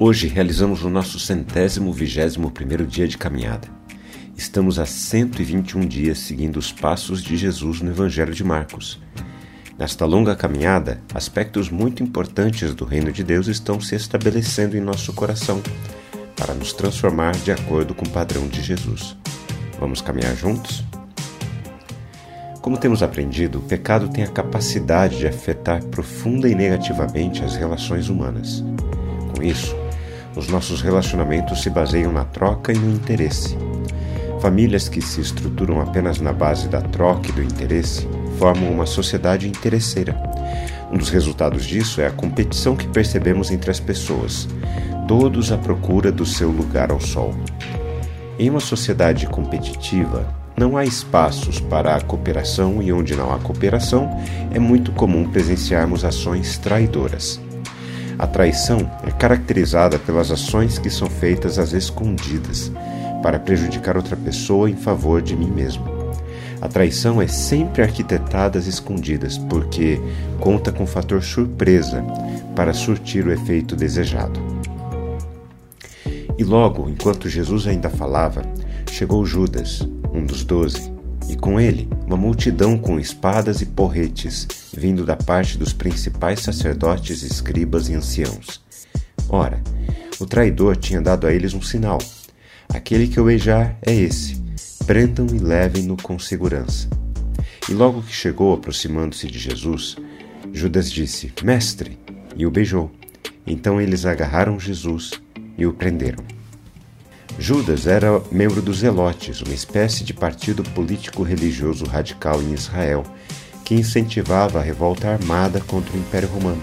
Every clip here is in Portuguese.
Hoje realizamos o nosso centésimo vigésimo primeiro dia de caminhada. Estamos há 121 dias seguindo os passos de Jesus no Evangelho de Marcos. Nesta longa caminhada, aspectos muito importantes do Reino de Deus estão se estabelecendo em nosso coração para nos transformar de acordo com o padrão de Jesus. Vamos caminhar juntos? Como temos aprendido, o pecado tem a capacidade de afetar profunda e negativamente as relações humanas. Com isso, os nossos relacionamentos se baseiam na troca e no interesse. Famílias que se estruturam apenas na base da troca e do interesse formam uma sociedade interesseira. Um dos resultados disso é a competição que percebemos entre as pessoas, todos à procura do seu lugar ao sol. Em uma sociedade competitiva, não há espaços para a cooperação e onde não há cooperação, é muito comum presenciarmos ações traidoras. A traição é caracterizada pelas ações que são feitas às escondidas, para prejudicar outra pessoa em favor de mim mesmo. A traição é sempre arquitetada às escondidas, porque conta com o fator surpresa para surtir o efeito desejado. E logo, enquanto Jesus ainda falava, chegou Judas, um dos doze, e com ele uma multidão com espadas e porretes, vindo da parte dos principais sacerdotes, escribas e anciãos. Ora, o traidor tinha dado a eles um sinal: aquele que eu beijar é esse, prendam e levem-no com segurança. E logo que chegou, aproximando-se de Jesus, Judas disse: Mestre, e o beijou. Então eles agarraram Jesus e o prenderam. Judas era membro dos Zelotes, uma espécie de partido político-religioso radical em Israel, que incentivava a revolta armada contra o Império Romano.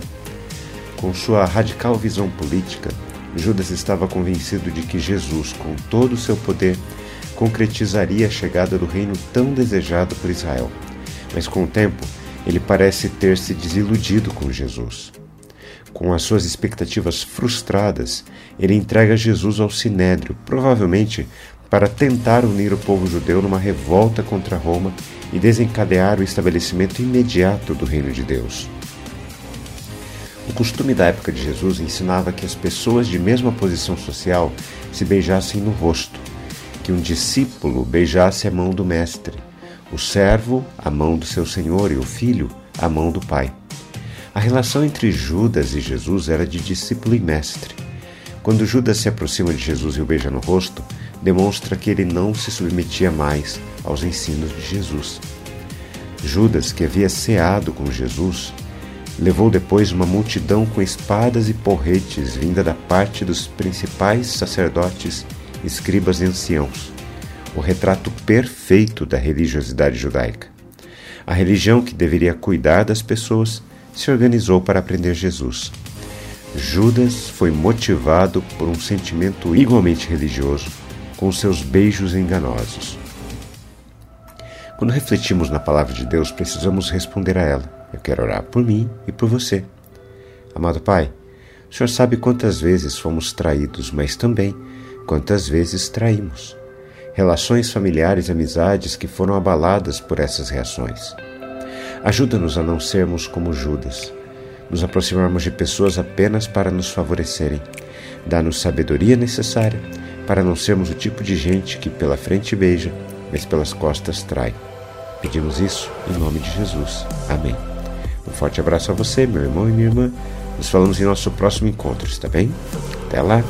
Com sua radical visão política, Judas estava convencido de que Jesus, com todo o seu poder, concretizaria a chegada do reino tão desejado por Israel. Mas com o tempo, ele parece ter se desiludido com Jesus. Com as suas expectativas frustradas, ele entrega Jesus ao sinédrio, provavelmente para tentar unir o povo judeu numa revolta contra Roma e desencadear o estabelecimento imediato do reino de Deus. O costume da época de Jesus ensinava que as pessoas de mesma posição social se beijassem no rosto, que um discípulo beijasse a mão do mestre, o servo a mão do seu senhor e o filho a mão do pai. A relação entre Judas e Jesus era de discípulo e mestre. Quando Judas se aproxima de Jesus e o beija no rosto, demonstra que ele não se submetia mais aos ensinos de Jesus. Judas, que havia ceado com Jesus, levou depois uma multidão com espadas e porretes vinda da parte dos principais sacerdotes, escribas e anciãos, o retrato perfeito da religiosidade judaica. A religião que deveria cuidar das pessoas se organizou para prender Jesus. Judas foi motivado por um sentimento igualmente religioso, com seus beijos enganosos. Quando refletimos na palavra de Deus, precisamos responder a ela. Eu quero orar por mim e por você. Amado Pai, o Senhor sabe quantas vezes fomos traídos, mas também quantas vezes traímos. Relações familiares e amizades que foram abaladas por essas reações. Ajuda-nos a não sermos como Judas, nos aproximarmos de pessoas apenas para nos favorecerem. Dá-nos sabedoria necessária para não sermos o tipo de gente que pela frente beija, mas pelas costas trai. Pedimos isso em nome de Jesus. Amém. Um forte abraço a você, meu irmão e minha irmã. Nos falamos em nosso próximo encontro, está bem? Até lá!